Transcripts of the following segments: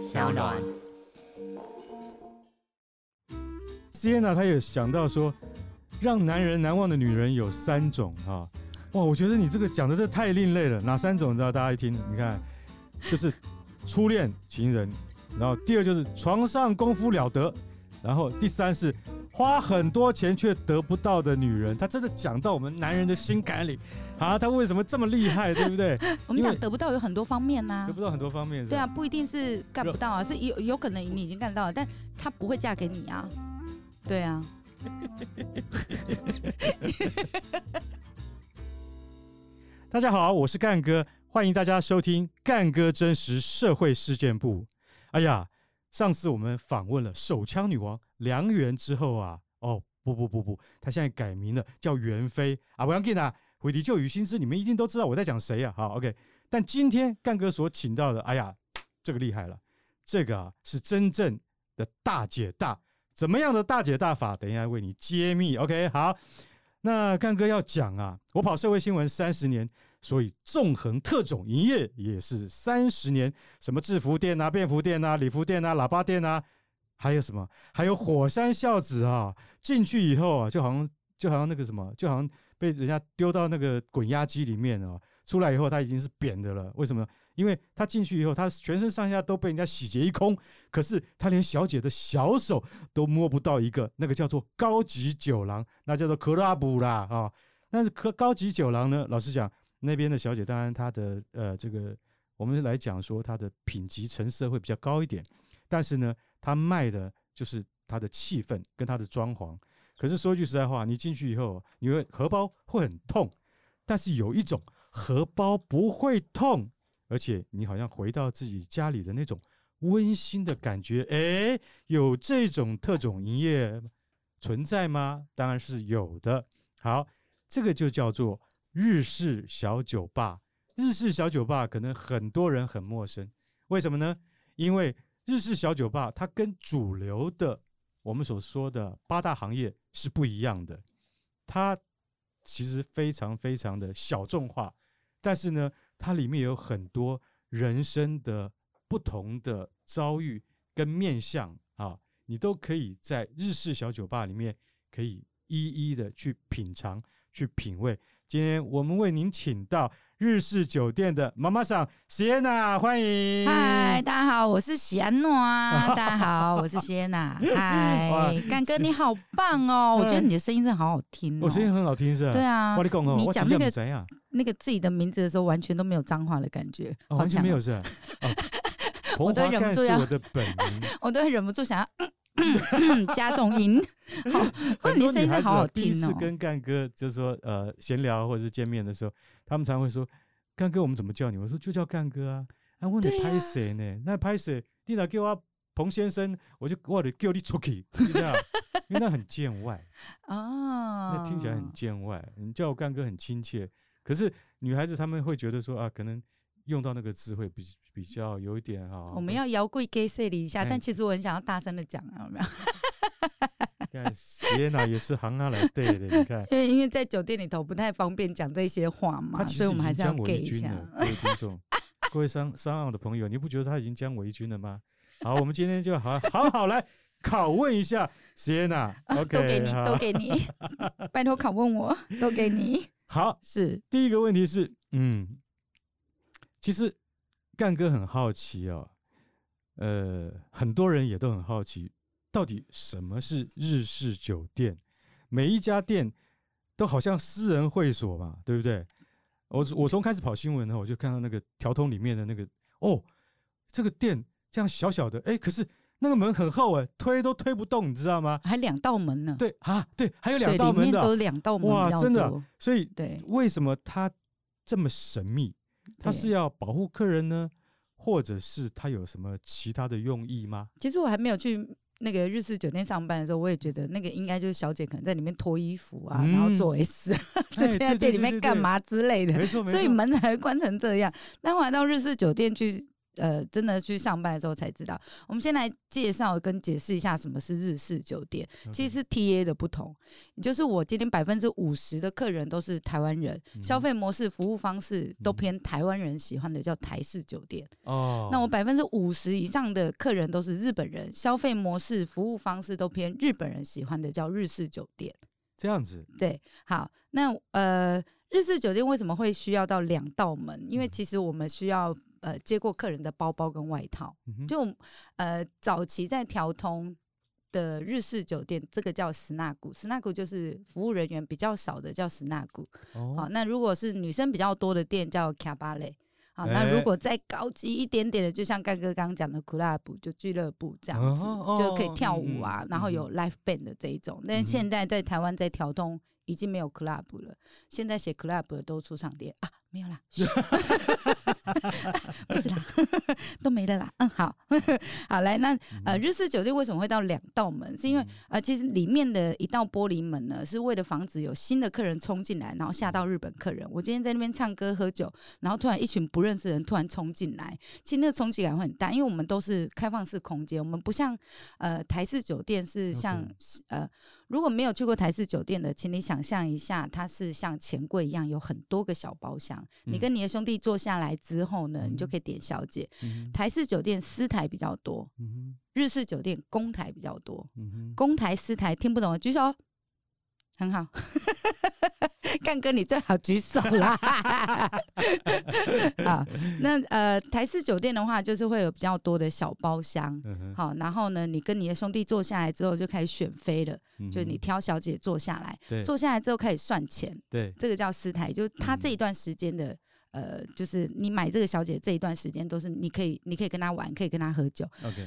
小暖。Sienna 他也想到说，让男人难忘的女人有三种啊，哇，我觉得你这个讲的这太另类了。哪三种？你知道？大家一听，你看，就是初恋情人，然后第二就是床上功夫了得，然后第三是。花很多钱却得不到的女人，她真的讲到我们男人的心坎里啊！她为什么这么厉害，对不对？我们讲得不到有很多方面呐、啊，得不到很多方面。对啊，不一定是干不到啊，是有有可能你已经干到了，但她不会嫁给你啊。对啊。大家好，我是干哥，欢迎大家收听干哥真实社会事件部。哎呀。上次我们访问了手枪女王梁媛之后啊，哦不不不不，他现在改名了，叫袁非啊。不要紧啊，回题旧雨新知，你们一定都知道我在讲谁啊。好，OK。但今天干哥所请到的，哎呀，这个厉害了，这个是真正的大姐大，怎么样的大姐大法？等一下为你揭秘。OK，好，那干哥要讲啊，我跑社会新闻三十年。所以纵横特种营业也是三十年，什么制服店啊、便服店啊、礼服店啊、喇叭店啊，还有什么？还有火山孝子啊，进去以后啊，就好像就好像那个什么，就好像被人家丢到那个滚压机里面啊，出来以后他已经是扁的了。为什么？因为他进去以后，他全身上下都被人家洗劫一空，可是他连小姐的小手都摸不到一个，那个叫做高级酒廊，那叫做 club 啦啊。但是可高级酒廊呢，老实讲。那边的小姐，当然她的呃，这个我们来讲说她的品级成色会比较高一点，但是呢，他卖的就是他的气氛跟他的装潢。可是说句实在话，你进去以后，你会荷包会很痛，但是有一种荷包不会痛，而且你好像回到自己家里的那种温馨的感觉。哎，有这种特种营业存在吗？当然是有的。好，这个就叫做。日式小酒吧，日式小酒吧可能很多人很陌生，为什么呢？因为日式小酒吧它跟主流的我们所说的八大行业是不一样的，它其实非常非常的小众化，但是呢，它里面有很多人生的不同的遭遇跟面相啊，你都可以在日式小酒吧里面可以一一的去品尝、去品味。今天我们为您请到日式酒店的妈妈桑谢安娜，欢迎。嗨，大家好，我是谢安娜。大家好，我是谢安娜。嗨，干哥你好棒哦！我觉得你的声音真的好好听。我声音很好听是吧？对啊。你讲你讲那个那个自己的名字的时候，完全都没有脏话的感觉，完全没有是。我都忍不住要我的本名，我都忍不住想要。加重音，好，或者你声音好好听哦。第一次跟干哥就是说，呃，闲聊或者是见面的时候，他们常会说：“干哥，我们怎么叫你？”我说：“就叫干哥啊。”啊，问你拍谁呢？那拍谁？你哪叫我彭先生，我就我得叫你出去，你知道？因为那很见外 哦，那听起来很见外。你叫我干哥很亲切，可是女孩子她们会觉得说啊，可能。用到那个词汇比比较有一点哈，我们要摇柜给 say 一下，但其实我很想要大声的讲啊，有没有？看，Sienna 也是行啊来对的，你看，因为因为在酒店里头不太方便讲这些话嘛，所以我们还是要给一下。各位听众，各位商商澳的朋友，你不觉得他已经将围军了吗？好，我们今天就好好好来拷问一下 Sienna，都给你，都给你，拜托拷问我，都给你。好，是第一个问题是，嗯。其实，干哥很好奇哦，呃，很多人也都很好奇，到底什么是日式酒店？每一家店都好像私人会所嘛，对不对？我我从开始跑新闻呢，我就看到那个条通里面的那个，哦，这个店这样小小的，哎，可是那个门很厚哎，推都推不动，你知道吗？还两道门呢？对啊，对，还有两道门的，都两道门，哇，真的，所以对，为什么它这么神秘？他是要保护客人呢，或者是他有什么其他的用意吗？其实我还没有去那个日式酒店上班的时候，我也觉得那个应该就是小姐可能在里面脱衣服啊，嗯、然后做 S，之 前在店里面干嘛之类的，没错，所以门才会关成这样。那后来到日式酒店去呃，真的去上班的时候才知道。我们先来介绍跟解释一下什么是日式酒店。其实是 TA 的不同，就是我今天百分之五十的客人都是台湾人，嗯、消费模式、服务方式都偏台湾人喜欢的，叫台式酒店。哦，那我百分之五十以上的客人都是日本人，消费模式、服务方式都偏日本人喜欢的，叫日式酒店。这样子。对，好，那呃，日式酒店为什么会需要到两道门？因为其实我们需要。呃，接过客人的包包跟外套，嗯、就呃早期在条通的日式酒店，这个叫スナック，スナック就是服务人员比较少的叫スナック。哦，好，那如果是女生比较多的店叫キャバレ。好，那如果再高级一点点的，就像干哥刚刚讲的クラブ，就俱乐部这样子，哦、就可以跳舞啊，嗯、然后有 live band 的这一种。嗯、但现在在台湾在条通已经没有 club 了，现在写 club 的都出场店啊。 没有啦，不是啦，都没了啦。嗯，好，好来，那呃，日式酒店为什么会到两道门？是因为呃，其实里面的一道玻璃门呢，是为了防止有新的客人冲进来，然后吓到日本客人。我今天在那边唱歌喝酒，然后突然一群不认识的人突然冲进来，其实那个冲击感会很大，因为我们都是开放式空间，我们不像呃台式酒店是像.呃。如果没有去过台式酒店的，请你想象一下，它是像钱柜一样，有很多个小包厢。嗯、你跟你的兄弟坐下来之后呢，嗯、你就可以点小姐。台式酒店私台比较多，日式酒店公台比较多。公台私台听不懂的举手。很好，干哥你最好举手啦。好，那呃台式酒店的话，就是会有比较多的小包厢。嗯、好，然后呢，你跟你的兄弟坐下来之后，就开始选妃了。就你挑小姐坐下来，坐下来之后开始算钱。对，这个叫私台，就是他这一段时间的。呃，就是你买这个小姐这一段时间都是你可以，你可以跟她玩，可以跟她喝酒。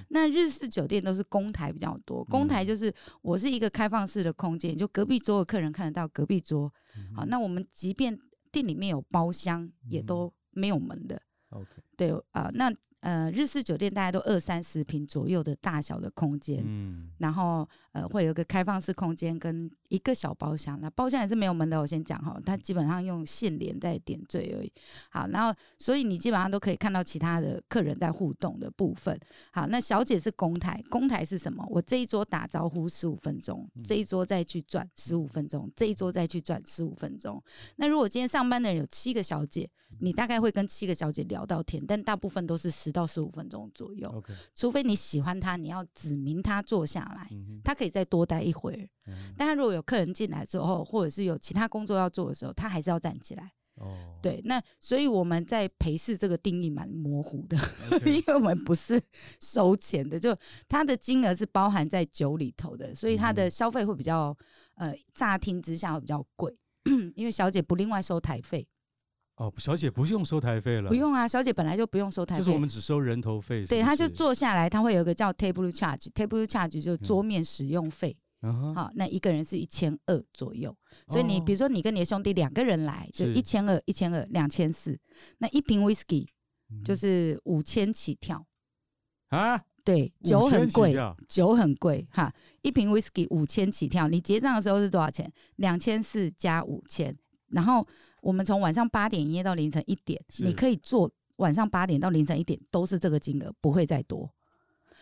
那日式酒店都是公台比较多，公台就是我是一个开放式的空间，就隔壁桌的客人看得到隔壁桌。嗯、好，那我们即便店里面有包厢，也都没有门的。Okay. 对啊、呃，那。呃，日式酒店大概都二三十平左右的大小的空间，嗯，然后呃会有一个开放式空间跟一个小包厢，那包厢也是没有门的。我先讲哈，它基本上用线连在点缀而已。好，然后所以你基本上都可以看到其他的客人在互动的部分。好，那小姐是公台，公台是什么？我这一桌打招呼十五分钟，这一桌再去转十五分钟，这一桌再去转十五分钟。那如果今天上班的人有七个小姐，你大概会跟七个小姐聊到天，但大部分都是十。到十五分钟左右.除非你喜欢她，你要指明她坐下来，嗯、哼他可以再多待一会儿。嗯、但她如果有客人进来之后，或者是有其他工作要做的时候，她还是要站起来。哦，对，那所以我们在陪侍这个定义蛮模糊的. 因为我们不是收钱的，就他的金额是包含在酒里头的，所以他的消费会比较呃，乍听之下会比较贵，因为小姐不另外收台费。哦，小姐不用收台费了。不用啊，小姐本来就不用收台费。就是我们只收人头费是是？对，他就坐下来，他会有一个叫 table charge，table charge 就是桌面使用费。嗯、好，那一个人是一千二左右。所以你比如说你跟你的兄弟两个人来，就一千二，一千二，两千四。那一瓶 whisky 就是五千起跳。啊？对，酒很贵，酒很贵哈。一瓶 whisky 五千起跳，你结账的时候是多少钱？两千四加五千，然后。我们从晚上八点营业到凌晨一点，你可以做晚上八点到凌晨一点都是这个金额，不会再多，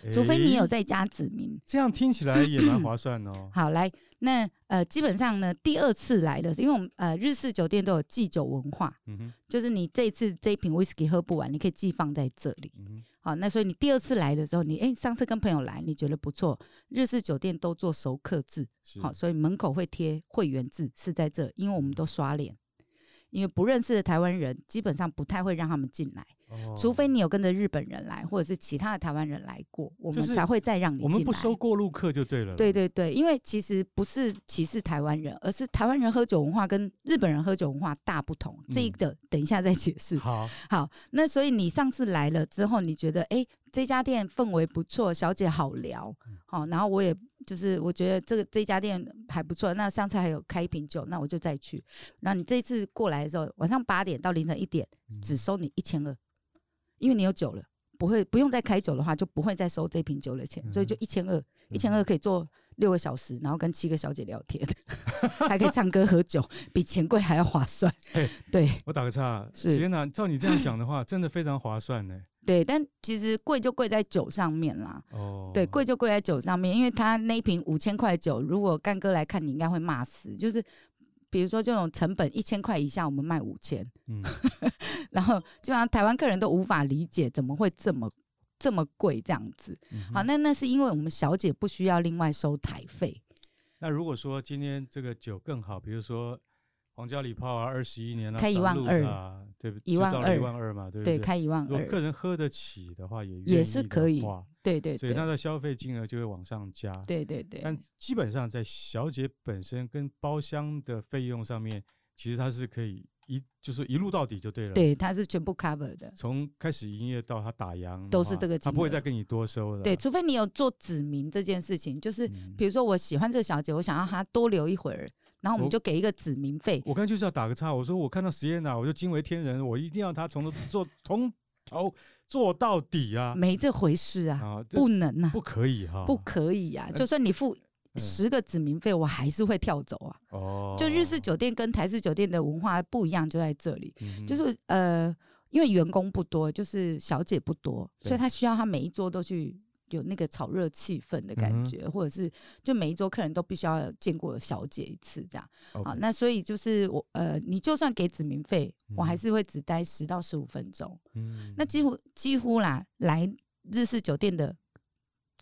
欸、除非你有在家指明。这样听起来也蛮划算哦。好，来，那呃，基本上呢，第二次来的，因为我们呃日式酒店都有寄酒文化，嗯、哼就是你这一次这一瓶 whisky 喝不完，你可以寄放在这里。嗯、好，那所以你第二次来的时候，你哎、欸、上次跟朋友来，你觉得不错，日式酒店都做熟客制，好，所以门口会贴会员制是在这，因为我们都刷脸。因为不认识的台湾人，基本上不太会让他们进来，哦、除非你有跟着日本人来，或者是其他的台湾人来过，我们才会再让你进来。我们不收过路客就对了。对对对，因为其实不是歧视台湾人，而是台湾人喝酒文化跟日本人喝酒文化大不同。嗯、这一个等一下再解释。好，好，那所以你上次来了之后，你觉得哎，这家店氛围不错，小姐好聊，好，然后我也。就是我觉得这个这家店还不错，那上次还有开一瓶酒，那我就再去。然后你这一次过来的时候，晚上八点到凌晨一点，只收你一千二，因为你有酒了，不会不用再开酒的话，就不会再收这瓶酒的钱，所以就一千二，一千二可以做六个小时，然后跟七个小姐聊天，还可以唱歌喝酒，比钱柜还要划算。对，我打个岔，是，天哪，照你这样讲的话，真的非常划算呢。对，但其实贵就贵在酒上面啦。哦，对，贵就贵在酒上面，因为他那一瓶五千块酒，如果干哥来看，你应该会骂死。就是比如说这种成本一千块以下，我们卖五千，嗯，然后基本上台湾客人都无法理解怎么会这么这么贵这样子。嗯、好，那那是因为我们小姐不需要另外收台费。那如果说今天这个酒更好，比如说。皇家礼炮啊，二十一年了，开一万二啊，对不对？一万二，一万二嘛，对不对？对，开一万二。如果客人喝得起的话，也也是可以。对对对，所以他的消费金额就会往上加。对对对。但基本上在小姐本身跟包厢的费用上面，其实它是可以一就是一路到底就对了。对，它是全部 cover 的。从开始营业到他打烊，都是这个他不会再跟你多收了。对，除非你有做指明这件事情，就是比如说我喜欢这个小姐，我想要她多留一会儿。然后我们就给一个指名费。我刚才就是要打个岔，我说我看到 Sienna，我就惊为天人，我一定要他从头做，从头做到底啊！没这回事啊，啊不能啊，不可以哈，不可以啊！就算你付十个指名费，嗯、我还是会跳走啊。哦，就日式酒店跟台式酒店的文化不一样，就在这里，嗯、就是呃，因为员工不多，就是小姐不多，所以他需要他每一桌都去。有那个炒热气氛的感觉，嗯、或者是就每一桌客人都必须要见过小姐一次这样.啊。那所以就是我呃，你就算给指名费，嗯、我还是会只待十到十五分钟。嗯，那几乎几乎啦，来日式酒店的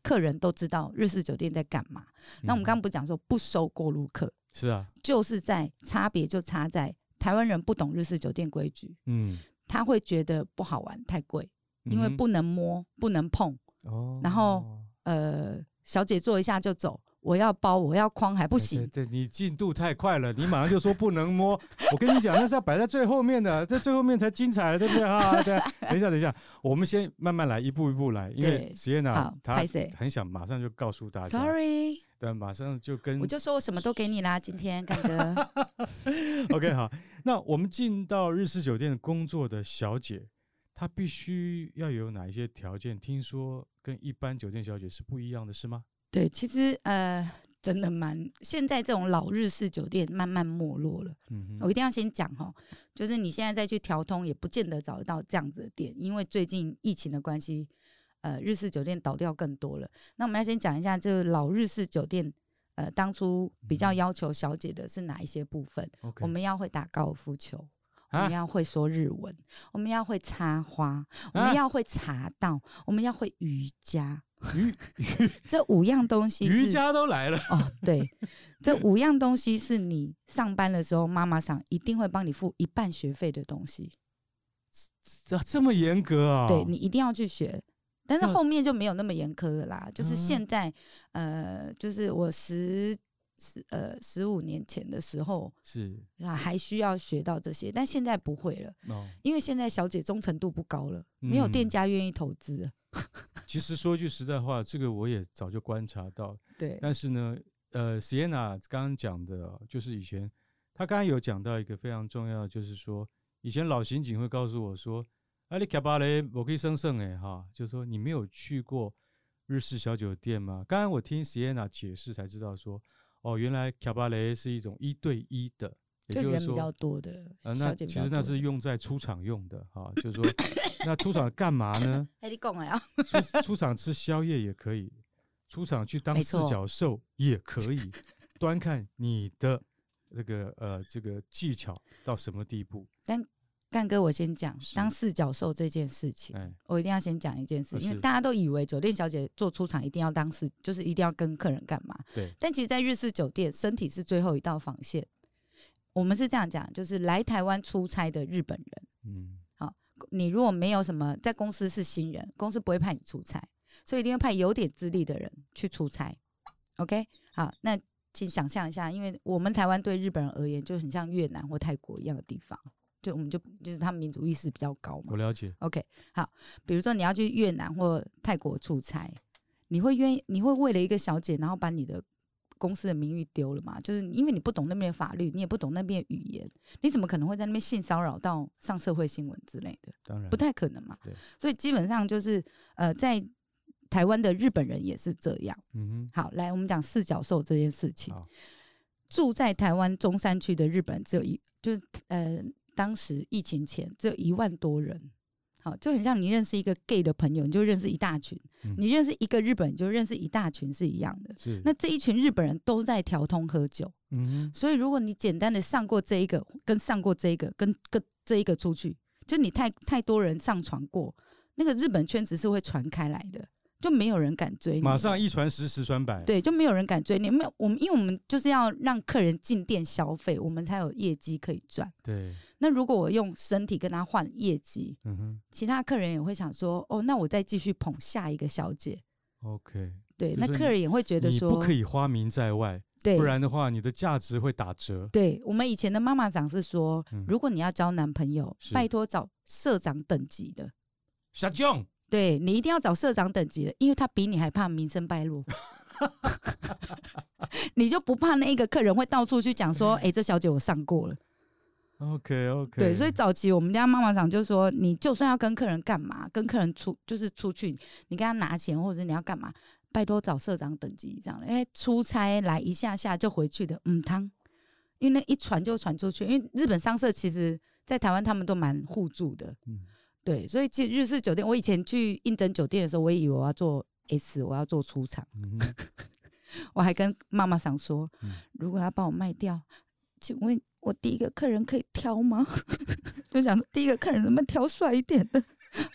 客人都知道日式酒店在干嘛。嗯、那我们刚刚不讲说不收过路客，是啊，就是在差别就差在台湾人不懂日式酒店规矩，嗯，他会觉得不好玩，太贵，因为不能摸，不能碰。哦，然后呃，小姐坐一下就走，我要包，我要框还不行。对，对，对，你进度太快了，你马上就说不能摸。我跟你讲，那是要摆在最后面的，在最后面才精彩，对不对哈？对，等一下，等一下，我们先慢慢来，一步一步来，因为实验呢，他很想马上就告诉大家。Sorry，对，马上就跟我就说我什么都给你啦，今天干哥。OK，好，那我们进到日式酒店工作的小姐。他必须要有哪一些条件？听说跟一般酒店小姐是不一样的，是吗？对，其实呃，真的蛮现在这种老日式酒店慢慢没落了。嗯哼，我一定要先讲哈，就是你现在再去调通，也不见得找得到这样子的店，因为最近疫情的关系，呃，日式酒店倒掉更多了。那我们要先讲一下，这个老日式酒店，呃，当初比较要求小姐的是哪一些部分？Okay. 我们要会打高尔夫球。我们要会说日文，啊、我们要会插花，我们要会茶道，啊、我们要会瑜伽。瑜 这五样东西，瑜伽都来了哦。对，这五样东西是你上班的时候，妈妈上一定会帮你付一半学费的东西。这这么严格啊？对，你一定要去学，但是后面就没有那么严苛了啦。啊、就是现在，呃，就是我十。十呃十五年前的时候是啊，还需要学到这些，但现在不会了，哦、因为现在小姐忠诚度不高了，嗯、没有店家愿意投资。其实说句实在话，这个我也早就观察到。对，但是呢，呃，Sienna 刚刚讲的，就是以前他刚刚有讲到一个非常重要的，就是说以前老刑警会告诉我说：“啊，你卡巴雷，我可以生胜哎哈。”就是说你没有去过日式小酒店吗？刚刚我听 Sienna 解释才知道说。哦，原来卡巴雷是一种一对一的，也就是说比较多的，呃，那其实那是用在出场用的哈，就是说，那出场干嘛呢？你讲呀，出出场吃宵夜也可以，出场去当四脚兽也可以，端看你的这个呃这个技巧到什么地步。但干哥，我先讲当四角兽这件事情，是我一定要先讲一件事，因为大家都以为酒店小姐做出场一定要当四，就是一定要跟客人干嘛？对。但其实，在日式酒店，身体是最后一道防线。我们是这样讲，就是来台湾出差的日本人，嗯，好，你如果没有什么在公司是新人，公司不会派你出差，所以一定要派有点资历的人去出差。OK，好，那请想象一下，因为我们台湾对日本人而言，就很像越南或泰国一样的地方。就我们就就是他们民族意识比较高嘛。我了解。OK，好，比如说你要去越南或泰国出差，你会愿意？你会为了一个小姐，然后把你的公司的名誉丢了吗？就是因为你不懂那边的法律，你也不懂那边的语言，你怎么可能会在那边性骚扰到上社会新闻之类的？当然，不太可能嘛。对。所以基本上就是呃，在台湾的日本人也是这样。嗯哼。好，来我们讲四脚兽这件事情。住在台湾中山区的日本人只有一，就是呃。当时疫情前只有一万多人，好，就很像你认识一个 gay 的朋友，你就认识一大群；嗯、你认识一个日本人，就认识一大群，是一样的。是。那这一群日本人都在调通喝酒，嗯。所以如果你简单的上过这一个，跟上过这一个，跟跟这一个出去，就你太太多人上床过，那个日本圈子是会传开来的。就没有人敢追你，马上一传十，十传百。对，就没有人敢追你。没有我们，因为我们就是要让客人进店消费，我们才有业绩可以赚。对。那如果我用身体跟他换业绩，嗯哼，其他客人也会想说，哦，那我再继续捧下一个小姐。OK。对，那客人也会觉得说，你不可以花名在外，对，不然的话，你的价值会打折。对，我们以前的妈妈长是说，嗯、如果你要交男朋友，拜托找社长等级的。社长。对，你一定要找社长等级的，因为他比你还怕名声败露 你就不怕那一个客人会到处去讲说，哎、欸，这小姐我上过了。OK OK。对，所以早期我们家妈妈长就说，你就算要跟客人干嘛，跟客人出就是出去，你跟他拿钱或者你要干嘛，拜托找社长等级这样的，哎，出差来一下下就回去的，嗯，汤，因为那一传就传出去，因为日本商社其实在台湾他们都蛮互助的，嗯。对，所以其实日式酒店，我以前去应征酒店的时候，我也以为我要做 S，我要做出场。嗯、我还跟妈妈想说，嗯、如果要帮我卖掉，请问我第一个客人可以挑吗？就想第一个客人能不能挑帅一点的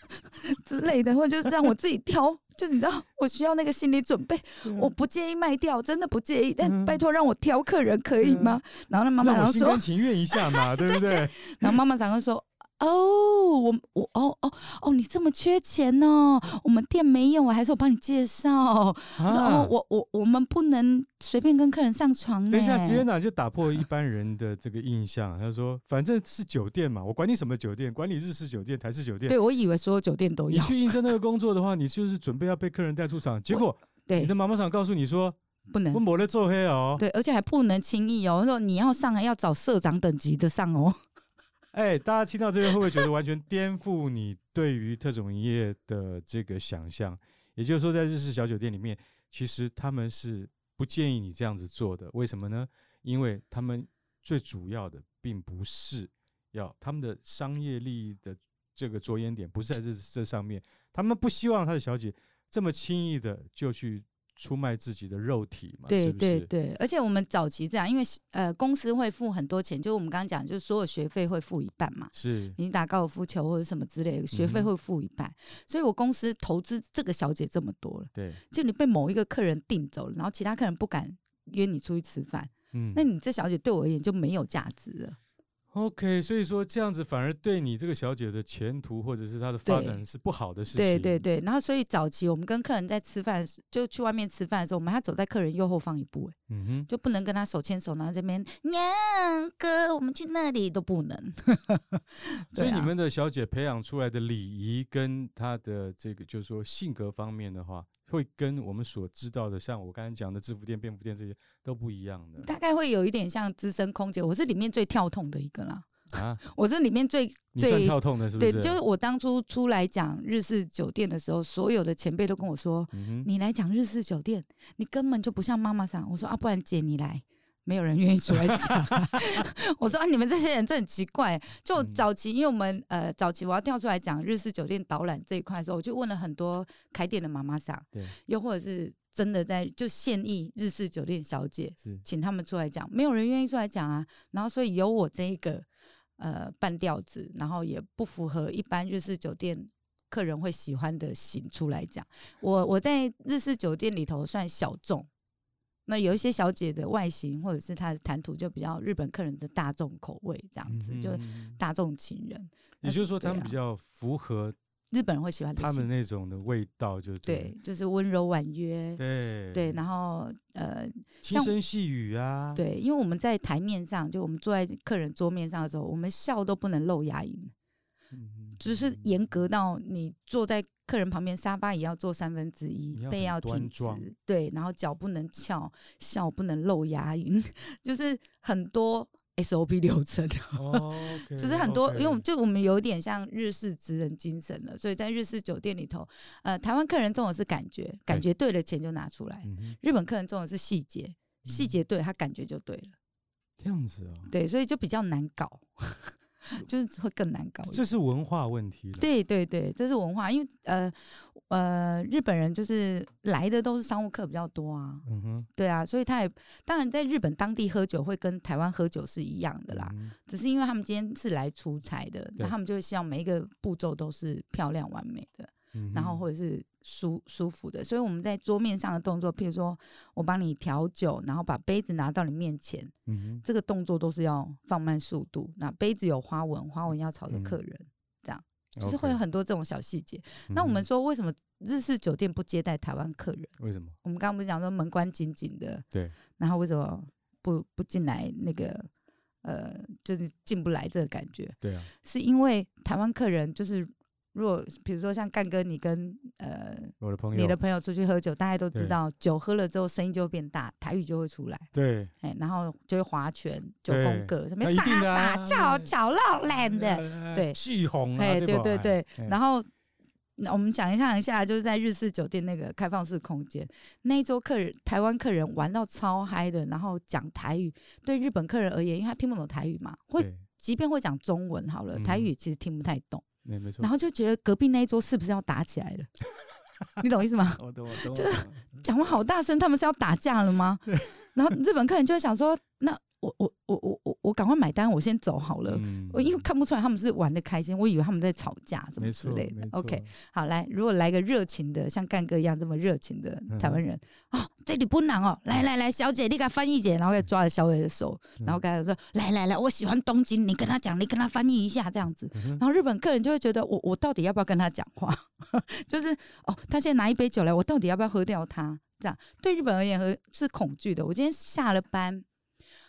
之类的，或者就是让我自己挑。就你知道，我需要那个心理准备，嗯、我不介意卖掉，真的不介意，但拜托让我挑客人可以吗？嗯、然后那妈妈常说，心甘情愿一下嘛，对不对？然后妈妈常常说。哦，我我哦哦哦，你这么缺钱哦？我们店没有，还是我帮你介绍？啊、我说哦，我我我们不能随便跟客人上床。等一下，时间呢就打破一般人的这个印象。他说，反正是酒店嘛，我管你什么酒店，管你日式酒店、台式酒店。对，我以为所有酒店都有。你去应征那个工作的话，你就是准备要被客人带出场，结果对你的妈妈桑告诉你说不能，我抹了做黑哦。对，而且还不能轻易哦。说你要上来要找社长等级的上哦。哎、大家听到这个会不会觉得完全颠覆你对于特种营业的这个想象？也就是说，在日式小酒店里面，其实他们是不建议你这样子做的。为什么呢？因为他们最主要的并不是要他们的商业利益的这个着眼点不是在这这上面，他们不希望他的小姐这么轻易的就去。出卖自己的肉体嘛？对对对，而且我们早期这样，因为呃公司会付很多钱，就我们刚刚讲，就是所有学费会付一半嘛。是，你打高尔夫球或者什么之类的，学费会付一半，嗯、所以我公司投资这个小姐这么多了。对，就你被某一个客人订走了，然后其他客人不敢约你出去吃饭，嗯，那你这小姐对我而言就没有价值了。OK，所以说这样子反而对你这个小姐的前途或者是她的发展是不好的事情。对对对，然后所以早期我们跟客人在吃饭，就去外面吃饭的时候，我们还要走在客人右后方一步，嗯哼，就不能跟他手牵手，然后这边娘哥，我们去那里都不能。所以你们的小姐培养出来的礼仪跟她的这个就是说性格方面的话。会跟我们所知道的，像我刚才讲的制服店、便服店这些都不一样的。大概会有一点像资深空姐，我是里面最跳痛的一个啦。啊，我是里面最 最跳痛的，是不是？对，就是我当初出来讲日式酒店的时候，所有的前辈都跟我说：“嗯、你来讲日式酒店，你根本就不像妈妈桑。”我说：“啊，不然姐你来。”没有人愿意出来讲，我说啊，你们这些人真很奇怪。就早期，因为我们呃早期我要跳出来讲日式酒店导览这一块的时候，我就问了很多开店的妈妈桑，对，又或者是真的在就现役日式酒店小姐，是请他们出来讲，没有人愿意出来讲啊。然后所以有我这一个呃半吊子，然后也不符合一般日式酒店客人会喜欢的型出来讲。我我在日式酒店里头算小众。那有一些小姐的外形，或者是她的谈吐，就比较日本客人的大众口味这样子，嗯、就大众情人。也就是说，他们比较符合日本人会喜欢他们那种的味道，就对，对，就是温柔婉约，对对，然后呃，轻声细语啊，对，因为我们在台面上，就我们坐在客人桌面上的时候，我们笑都不能露牙龈，嗯、就是严格到你坐在。客人旁边沙发也要坐三分之一，背要挺直，对，然后脚不能翘，笑不能露牙龈，就是很多 SOP 流程，哦 okay, 就是很多因为就我们有点像日式职人精神了，所以在日式酒店里头，呃，台湾客人重的是感觉，感觉对了钱就拿出来，对日本客人重的是细节，细节对他感觉就对了，这样子哦，对，所以就比较难搞。就是会更难搞。这是文化问题。对对对，这是文化，因为呃呃，日本人就是来的都是商务客比较多啊。嗯哼。对啊，所以他也当然在日本当地喝酒会跟台湾喝酒是一样的啦，嗯、只是因为他们今天是来出差的，那他们就会希望每一个步骤都是漂亮完美的。然后或者是舒舒服的，所以我们在桌面上的动作，譬如说我帮你调酒，然后把杯子拿到你面前，嗯哼，这个动作都是要放慢速度。那杯子有花纹，花纹要朝着客人，嗯、这样就是会有很多这种小细节。嗯、那我们说，为什么日式酒店不接待台湾客人？为什么？我们刚刚不是讲说门关紧紧的，对，然后为什么不不进来那个呃，就是进不来这个感觉？对啊，是因为台湾客人就是。如果比如说像干哥，你跟呃我的朋友，你的朋友出去喝酒，大家都知道，酒喝了之后声音就会变大，台语就会出来。对，哎，然后就会划拳、九宫格，什么傻傻叫叫闹烂的，对，气红，哎，对对对。然后那我们讲一下一下，就是在日式酒店那个开放式空间，那一桌客人台湾客人玩到超嗨的，然后讲台语，对日本客人而言，因为他听不懂台语嘛，会即便会讲中文好了，台语其实听不太懂。然后就觉得隔壁那一桌是不是要打起来了？你懂意思吗？我懂，我懂。就是讲话好大声，他们是要打架了吗？然后日本客人就会想说，那。我我我我我我赶快买单，我先走好了。嗯、我因为看不出来他们是玩的开心，我以为他们在吵架什么之类的。OK，好，来，如果来个热情的，像干哥一样这么热情的台湾人啊、嗯哦，这里不难哦。来来来，小姐，你给他翻译姐，然后给抓着小伟的手，然后跟他说：“嗯、来来来，我喜欢东京，你跟他讲，你跟他翻译一下这样子。嗯”然后日本客人就会觉得我我到底要不要跟他讲话？就是哦，他现在拿一杯酒来，我到底要不要喝掉他？这样对日本而言是恐惧的。我今天下了班。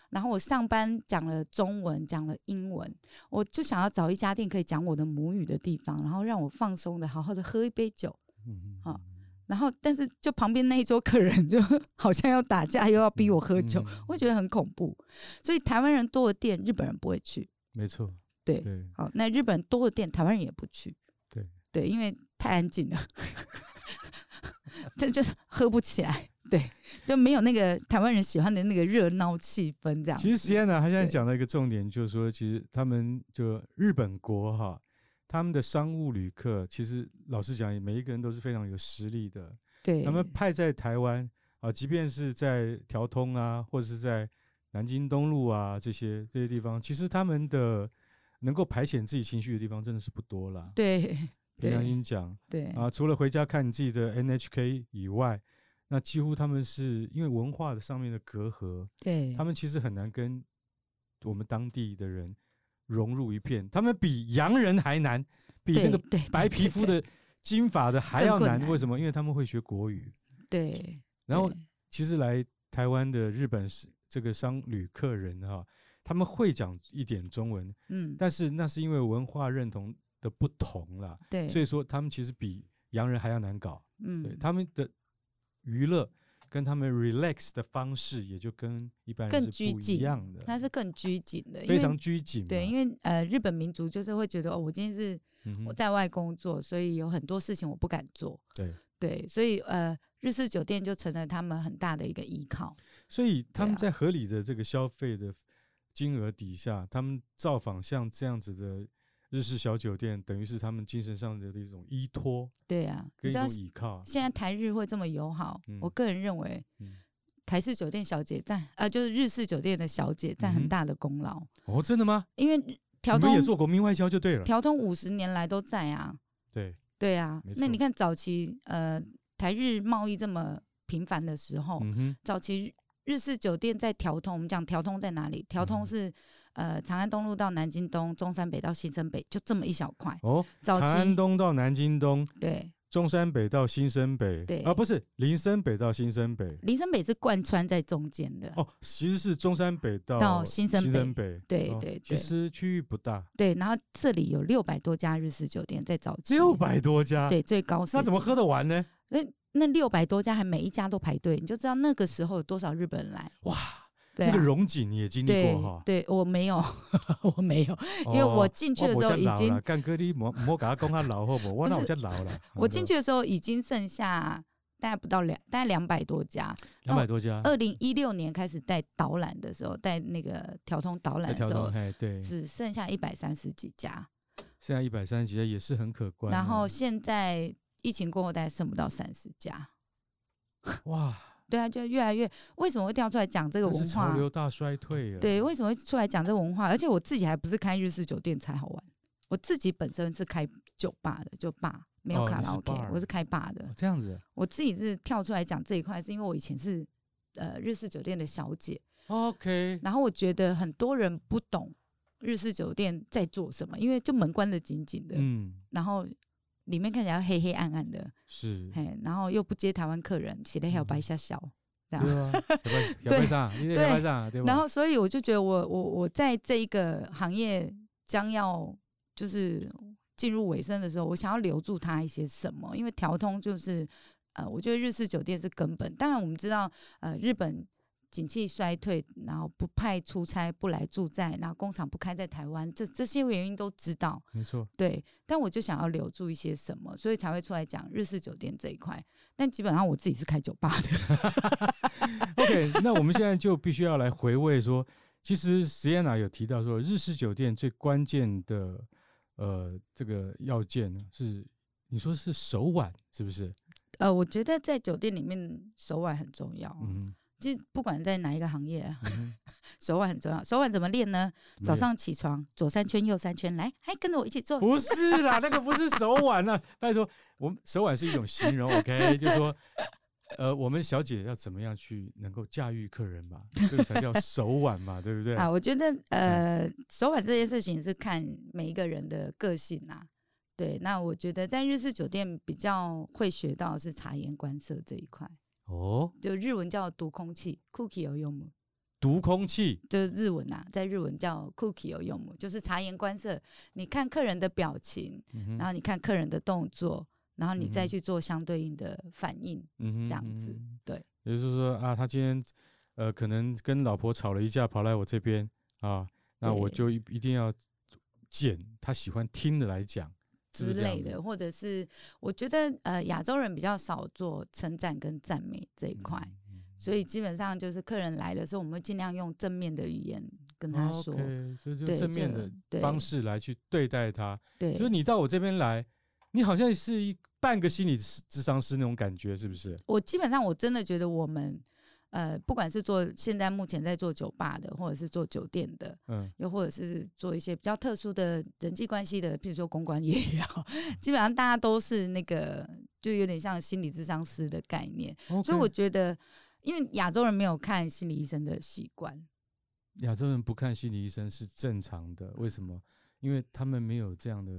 然后我上班讲了中文，讲了英文，我就想要找一家店可以讲我的母语的地方，然后让我放松的好好的喝一杯酒，嗯，好，然后但是就旁边那一桌客人就 好像要打架，又要逼我喝酒，我会觉得很恐怖。所以台湾人多的店，日本人不会去，没错，对，好，那日本人多的店，台湾人也不去，对，对，因为太安静了 这就是喝不起来。对，就没有那个台湾人喜欢的那个热闹气氛这样。其实实际上呢，他现在讲到一个重点，就是说，其实他们就日本国哈，他们的商务旅客，其实老实讲，每一个人都是非常有实力的。对，他们派在台湾啊，即便是在调通啊，或者是在南京东路啊这些这些地方，其实他们的能够排遣自己情绪的地方真的是不多了。对，凭良心讲，对啊，除了回家看你自己的 NHK 以外。那几乎他们是因为文化的上面的隔阂，对，他们其实很难跟我们当地的人融入一片。他们比洋人还难，比那个白皮肤的金发的还要难。为什么？因为他们会学国语。对。然后，其实来台湾的日本是这个商旅客人哈，他们会讲一点中文，嗯，但是那是因为文化认同的不同啦，对，所以说他们其实比洋人还要难搞，嗯，对，他们的。娱乐跟他们 relax 的方式也就跟一般人是不一样的，它是更拘谨的，非常拘谨。对，因为呃，日本民族就是会觉得哦，我今天是我在外工作，所以有很多事情我不敢做。对对，所以呃，日式酒店就成了他们很大的一个依靠。所以他们在合理的这个消费的金额底下，他们造访像这样子的。日式小酒店等于是他们精神上的一种依托，对啊，跟一种依靠。现在台日会这么友好，我个人认为，台式酒店小姐占啊，就是日式酒店的小姐占很大的功劳。哦，真的吗？因为调通也做国民外交就对了，调通五十年来都在啊。对对啊，那你看早期呃台日贸易这么频繁的时候，早期日式酒店在条通，我们讲条通在哪里？条通是。呃，长安东路到南京东，中山北到新生北，就这么一小块。哦，长安东到南京东，对，中山北到新生北，对，啊，不是林森北到新生北，林森北是贯穿在中间的。哦，其实是中山北到到新生北，北，对对，其实区域不大。对，然后这里有六百多家日式酒店在早期，六百多家，对，最高。那怎么喝得完呢？那那六百多家还每一家都排队，你就知道那个时候有多少日本人来。哇！那个荣景你也经历过哈？对，我没有，我没有，因为我进去的时候已经。干哥，你莫莫给他讲他老好不？我那我叫老了。我进去的时候已经剩下大概不到两，大概两百多家，两百多家。二零一六年开始带导览的时候，带那个条通导览的时候，对，只剩下一百三十几家。剩下一百三十几家也是很可观。然后现在疫情过后，大概剩不到三十家。哇，对啊，就越来越。为什么会跳出来讲这个文化？潮流大衰退。对，为什么会出来讲这个文化？而且我自己还不是开日式酒店才好玩，我自己本身是开酒吧的，就吧。没有卡拉 OK，、哦、我是开吧的。这样子，我自己是跳出来讲这一块，是因为我以前是呃日式酒店的小姐。OK，然后我觉得很多人不懂日式酒店在做什么，因为就门关的紧紧的，嗯，然后里面看起来黑黑暗暗的，是，嘿，然后又不接台湾客人，起来还有白瞎小，这样，对啊，对，对，然后所以我就觉得我我我在这一个行业将要就是。进入尾声的时候，我想要留住他一些什么？因为调通就是，呃，我觉得日式酒店是根本。当然，我们知道，呃，日本景气衰退，然后不派出差，不来驻在，然后工厂不开在台湾，这这些原因都知道。没错。对，但我就想要留住一些什么，所以才会出来讲日式酒店这一块。但基本上我自己是开酒吧的。OK，那我们现在就必须要来回味说，其实 Sienna 有提到说，日式酒店最关键的。呃，这个要件呢是你说是手腕是不是？呃，我觉得在酒店里面手腕很重要。嗯，其实不管在哪一个行业，嗯、手腕很重要。手腕怎么练呢？早上起床左三圈右三圈，来，还跟着我一起做。不是啦，那个不是手腕啊。拜托，我们手腕是一种形容，OK？就是说。呃，我们小姐要怎么样去能够驾驭客人嘛？这个才叫手腕嘛，对不对？啊，我觉得呃，手腕这件事情是看每一个人的个性呐。对，那我觉得在日式酒店比较会学到是察言观色这一块。哦，就日文叫读空气，cookie 有用吗？读空气就是日文呐，在日文叫 cookie 有用吗？就是察言观色，你看客人的表情，然后你看客人的动作。然后你再去做相对应的反应，嗯、这样子，对。也就是说啊，他今天呃可能跟老婆吵了一架，跑来我这边啊，那我就一一定要捡他喜欢听的来讲之类的，或者是我觉得呃亚洲人比较少做称赞跟赞美这一块，嗯、所以基本上就是客人来的时候，我们会尽量用正面的语言跟他说，哦 okay, 就是正面的方式来去对待他。对，就是你到我这边来，你好像是一。半个心理智商师那种感觉是不是？我基本上我真的觉得我们，呃，不管是做现在目前在做酒吧的，或者是做酒店的，嗯，又或者是做一些比较特殊的人际关系的，譬如说公关业也好，基本上大家都是那个，就有点像心理智商师的概念。所以我觉得，因为亚洲人没有看心理医生的习惯，亚洲人不看心理医生是正常的。为什么？因为他们没有这样的，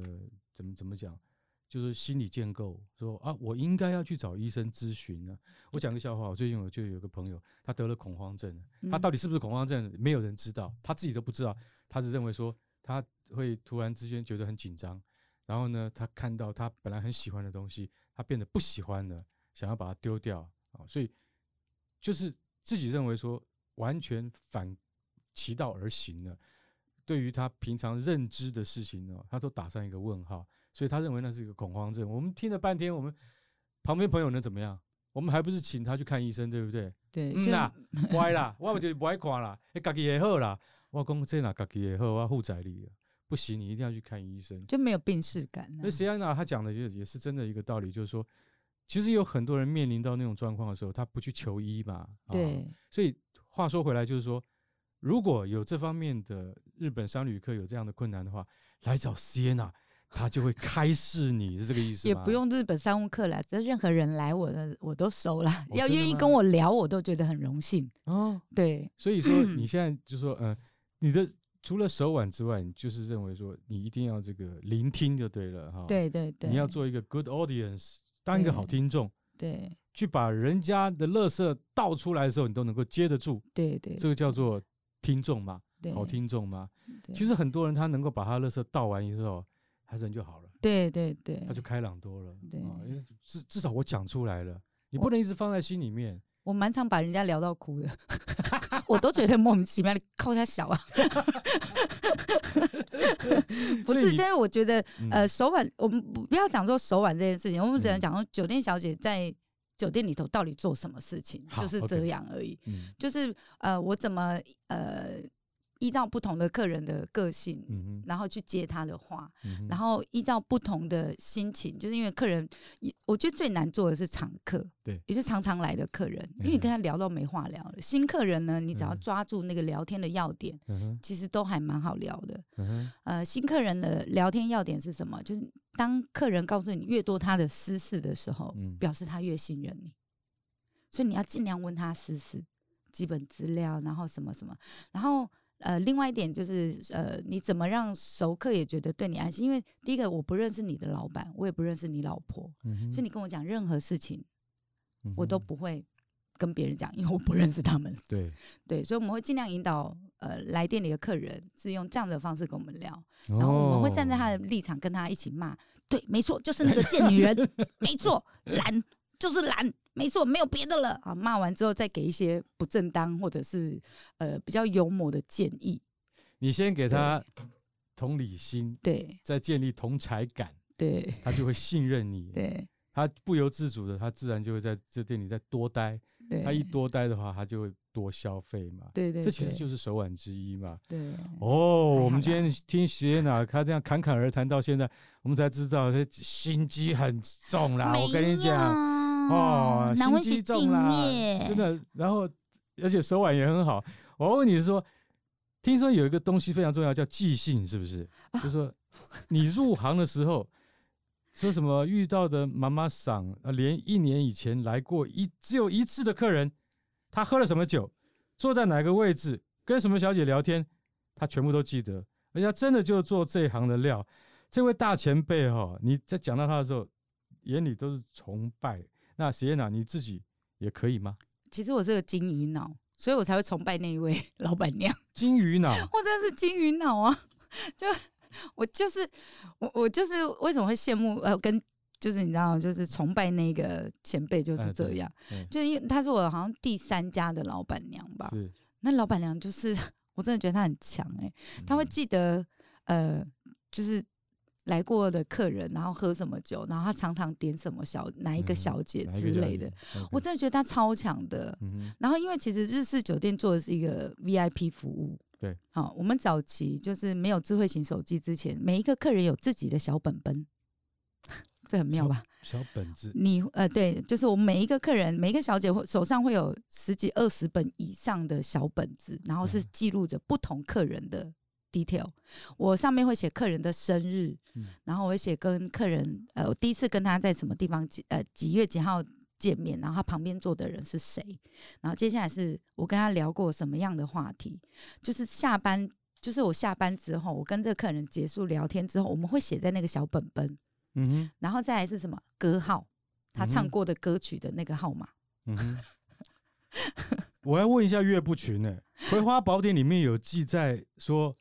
怎么怎么讲？就是心理建构，说啊，我应该要去找医生咨询呢。我讲个笑话，我最近我就有个朋友，他得了恐慌症，他到底是不是恐慌症，没有人知道，他自己都不知道。他是认为说，他会突然之间觉得很紧张，然后呢，他看到他本来很喜欢的东西，他变得不喜欢了，想要把它丢掉啊，所以就是自己认为说，完全反其道而行了。对于他平常认知的事情呢，他都打上一个问号。所以他认为那是一个恐慌症。我们听了半天，我们旁边朋友能怎么样？我们还不是请他去看医生，对不对？对，嗯啦，歪啦，我们就不爱看啦。哎，自己也好啦。我讲这哪自己也好，我负债力不行，你一定要去看医生，就没有病识感。那实际上他讲的就也是真的一个道理，就是说，其实有很多人面临到那种状况的时候，他不去求医嘛。对。所以话说回来，就是说，如果有这方面的日本商旅客有这样的困难的话，来找 Sienna。他就会开示你，是这个意思吗？也不用日本商务客了，只要任何人来我的，我都收了。要愿意跟我聊，我都觉得很荣幸。哦，对。所以说，你现在就说，嗯、呃，你的除了手腕之外，你就是认为说，你一定要这个聆听就对了哈。对对对。你要做一个 good audience，当一个好听众。对。去把人家的乐色倒出来的时候，你都能够接得住。对对。这个叫做听众嘛，好听众嘛。其实很多人他能够把他乐色倒完以后。他人就好了，对对对，他就开朗多了，对，因为至至少我讲出来了，你不能一直放在心里面。我蛮常把人家聊到哭的，我都觉得莫名其妙，的靠他小啊。不是，但是我觉得，呃，手腕，我们不要讲说手腕这件事情，我们只能讲说酒店小姐在酒店里头到底做什么事情，就是这样而已。嗯、就是呃，我怎么呃。依照不同的客人的个性，嗯、然后去接他的话，嗯、然后依照不同的心情，就是因为客人，我觉得最难做的是常客，对，也就是常常来的客人，因为你跟他聊到没话聊了。嗯、新客人呢，你只要抓住那个聊天的要点，嗯、其实都还蛮好聊的。嗯、呃，新客人的聊天要点是什么？就是当客人告诉你越多他的私事的时候，嗯、表示他越信任你，所以你要尽量问他私事、基本资料，然后什么什么，然后。呃，另外一点就是，呃，你怎么让熟客也觉得对你安心？因为第一个，我不认识你的老板，我也不认识你老婆，嗯、所以你跟我讲任何事情，嗯、我都不会跟别人讲，因为我不认识他们。对 对，所以我们会尽量引导呃来店里的客人是用这样的方式跟我们聊，然后我们会站在他的立场跟他一起骂。对，没错，就是那个贱女人，没错，懒。就是懒，没错，没有别的了啊！骂完之后再给一些不正当或者是呃比较幽默的建议。你先给他同理心，对，再建立同才感，对，他就会信任你，对，他不由自主的，他自然就会在这店里再多待。对他一多待的话，他就会多消费嘛。对，对对，这其实就是手腕之一嘛。对。哦，我们今天听席耶娜他这样侃侃而谈到现在，我们才知道他心机很重啦。我跟你讲。哦，心机重啦，真的。然后，而且手腕也很好。我问你是说，听说有一个东西非常重要，叫记性，是不是？啊、就是说，你入行的时候，说什么遇到的妈妈桑啊，连一年以前来过一只有一次的客人，他喝了什么酒，坐在哪个位置，跟什么小姐聊天，他全部都记得。而且他真的就做这一行的料。这位大前辈哈，你在讲到他的时候，眼里都是崇拜。那席耶娜，你自己也可以吗？其实我是个金鱼脑，所以我才会崇拜那一位 老板娘。金鱼脑，我真的是金鱼脑啊！就我就是我我就是为什么会羡慕呃，跟就是你知道，就是崇拜那个前辈就是这样，哎、就因为他是我好像第三家的老板娘吧。是，那老板娘就是我真的觉得她很强哎、欸，她会记得呃，就是。来过的客人，然后喝什么酒，然后他常常点什么小哪一个小姐之类的，嗯、我真的觉得他超强的。嗯、然后因为其实日式酒店做的是一个 VIP 服务，对，好，我们早期就是没有智慧型手机之前，每一个客人有自己的小本本，这很妙吧？小，小本子，你呃对，就是我们每一个客人，每一个小姐会手上会有十几二十本以上的小本子，然后是记录着不同客人的。detail，我上面会写客人的生日，嗯、然后我会写跟客人，呃，我第一次跟他在什么地方几呃几月几号见面，然后他旁边坐的人是谁，然后接下来是我跟他聊过什么样的话题，就是下班，就是我下班之后，我跟这个客人结束聊天之后，我们会写在那个小本本，嗯哼，然后再来是什么？歌号，他唱过的歌曲的那个号码，嗯哼，我要问一下岳不群呢，《葵花宝典》里面有记载说。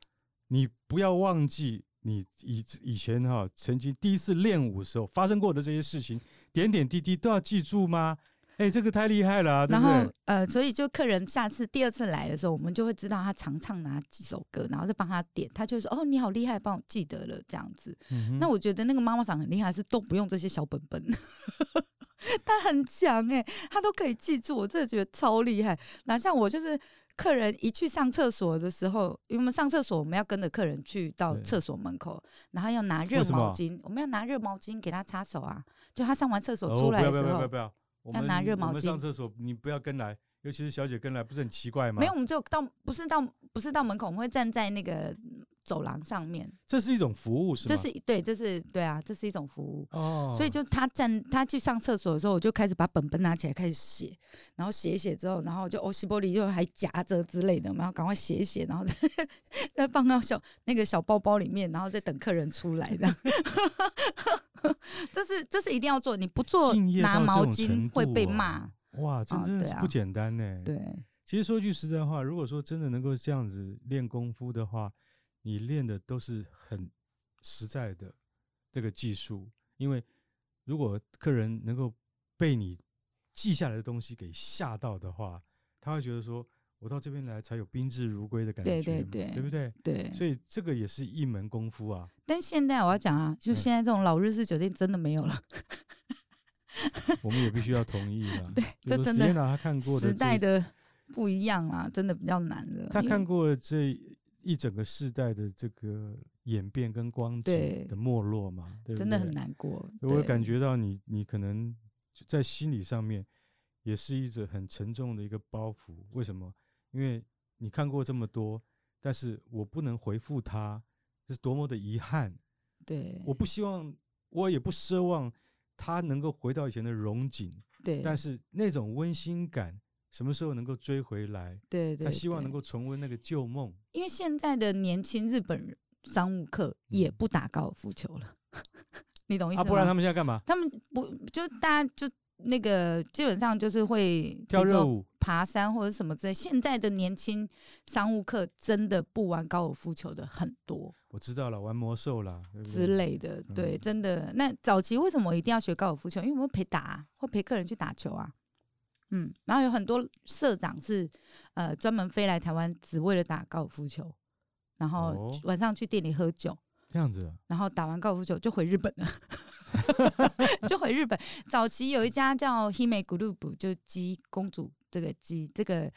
你不要忘记你以以前哈曾经第一次练舞的时候发生过的这些事情，点点滴滴都要记住吗？哎、欸，这个太厉害了？然后呃，所以就客人下次第二次来的时候，我们就会知道他常唱哪几首歌，然后再帮他点，他就说哦，你好厉害，帮我记得了这样子。嗯、那我觉得那个妈妈长很厉害，是都不用这些小本本，他很强哎、欸，他都可以记住，我真的觉得超厉害。哪像我就是。客人一去上厕所的时候，因为我们上厕所，我们要跟着客人去到厕所门口，然后要拿热毛巾，我们要拿热毛巾给他擦手啊。就他上完厕所出来的时候，不要不要不要不要，要拿热毛巾。我们上厕所，你不要跟来，尤其是小姐跟来，不是很奇怪吗？没有，我们只有到，不是到，不是到门口，我们会站在那个。走廊上面，这是一种服务，是吗？这是对，这是对啊，这是一种服务哦。所以就他站，他去上厕所的时候，我就开始把本本拿起来开始写，然后写一写之后，然后就欧西玻璃就还夹着之类的，然后赶快写一写，然后再 再放到小那个小包包里面，然后再等客人出来这样。这是这是一定要做，你不做拿毛巾会被骂。哇，这真的是不简单呢。对，其实说句实在话，如果说真的能够这样子练功夫的话。你练的都是很实在的这个技术，因为如果客人能够被你记下来的东西给吓到的话，他会觉得说，我到这边来才有宾至如归的感觉，对对对，对不对？对，所以这个也是一门功夫啊。但现在我要讲啊，就现在这种老日式酒店真的没有了。我们也必须要同意了。对，这真的他看过的时代的不一样啊，真的比较难了。他看过这一整个世代的这个演变跟光景的没落嘛，对，对，真的很难过。我感觉到你，你可能在心理上面也是一直很沉重的一个包袱。为什么？因为你看过这么多，但是我不能回复他，是多么的遗憾。对，我不希望，我也不奢望他能够回到以前的荣景。对，但是那种温馨感什么时候能够追回来？对，对，对，他希望能够重温那个旧梦。因为现在的年轻日本商务客也不打高尔夫球了，嗯、你懂意思吗？啊，不然他们现在干嘛？他们不就大家就。那个基本上就是会跳热舞、爬山或者什么之类。现在的年轻商务客真的不玩高尔夫球的很多。我知道了，玩魔兽啦之类的。对，真的。那早期为什么我一定要学高尔夫球？因为我们会陪打啊，会陪客人去打球啊。嗯，然后有很多社长是呃专门飞来台湾只为了打高尔夫球，然后晚上去店里喝酒。这样子，然后打完高尔夫球就回日本了，就回日本。早期有一家叫 Hime Group，就姬公主这个姬这个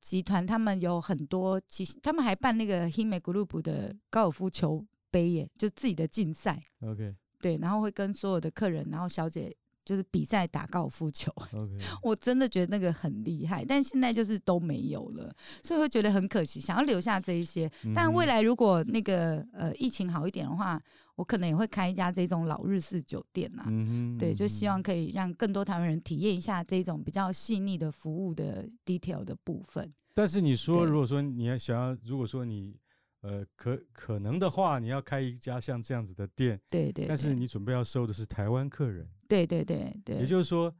集团，他们有很多，其实他们还办那个 Hime Group 的高尔夫球杯耶，就自己的竞赛。OK，对，然后会跟所有的客人，然后小姐。就是比赛打高尔夫球. 我真的觉得那个很厉害，但现在就是都没有了，所以会觉得很可惜，想要留下这一些。但未来如果那个呃疫情好一点的话，我可能也会开一家这种老日式酒店呐、啊嗯。对，就希望可以让更多台湾人体验一下这种比较细腻的服务的 detail 的部分。但是你说，如果说你要想要，如果说你。呃，可可能的话，你要开一家像这样子的店，对对，对。但是你准备要收的是台湾客人，对对对对。也就是说，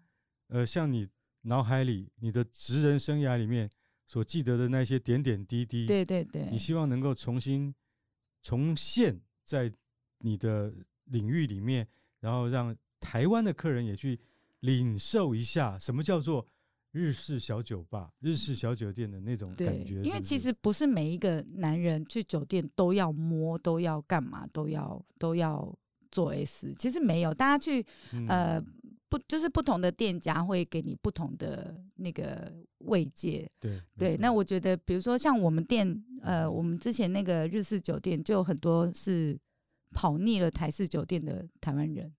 呃，像你脑海里、你的职人生涯里面所记得的那些点点滴滴，对对对。你希望能够重新重现在你的领域里面，然后让台湾的客人也去领受一下什么叫做。日式小酒吧、日式小酒店的那种感觉是是？因为其实不是每一个男人去酒店都要摸，都要干嘛，都要都要做 S。其实没有，大家去、嗯、呃不就是不同的店家会给你不同的那个慰藉。对对，那我觉得，比如说像我们店，呃，我们之前那个日式酒店就有很多是跑腻了台式酒店的台湾人，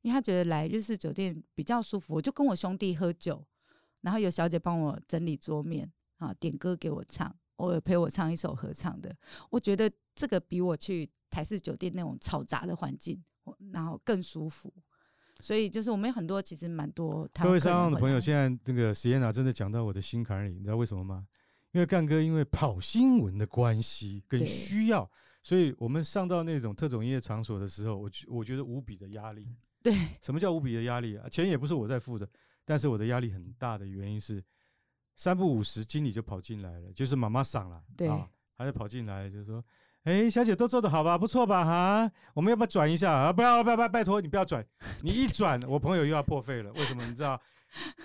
因为他觉得来日式酒店比较舒服。我就跟我兄弟喝酒。然后有小姐帮我整理桌面啊，点歌给我唱，偶尔陪我唱一首合唱的。我觉得这个比我去台式酒店那种嘈杂的环境，然后更舒服。所以就是我们有很多其实蛮多。各位上岸的朋友，现在这个 Sienna 真的讲到我的心坎里，你知道为什么吗？因为干哥因为跑新闻的关系跟需要，所以我们上到那种特种营业场所的时候，我我觉得无比的压力。对，什么叫无比的压力啊？钱也不是我在付的。但是我的压力很大的原因是，三不五十经理就跑进来了，就是妈妈桑了，对，啊，他就跑进来就说：“哎、欸，小姐都做的好吧，不错吧？哈，我们要不要转一下啊？不要，不要，拜托你不要转，你一转，我朋友又要破费了。为什么？你知道，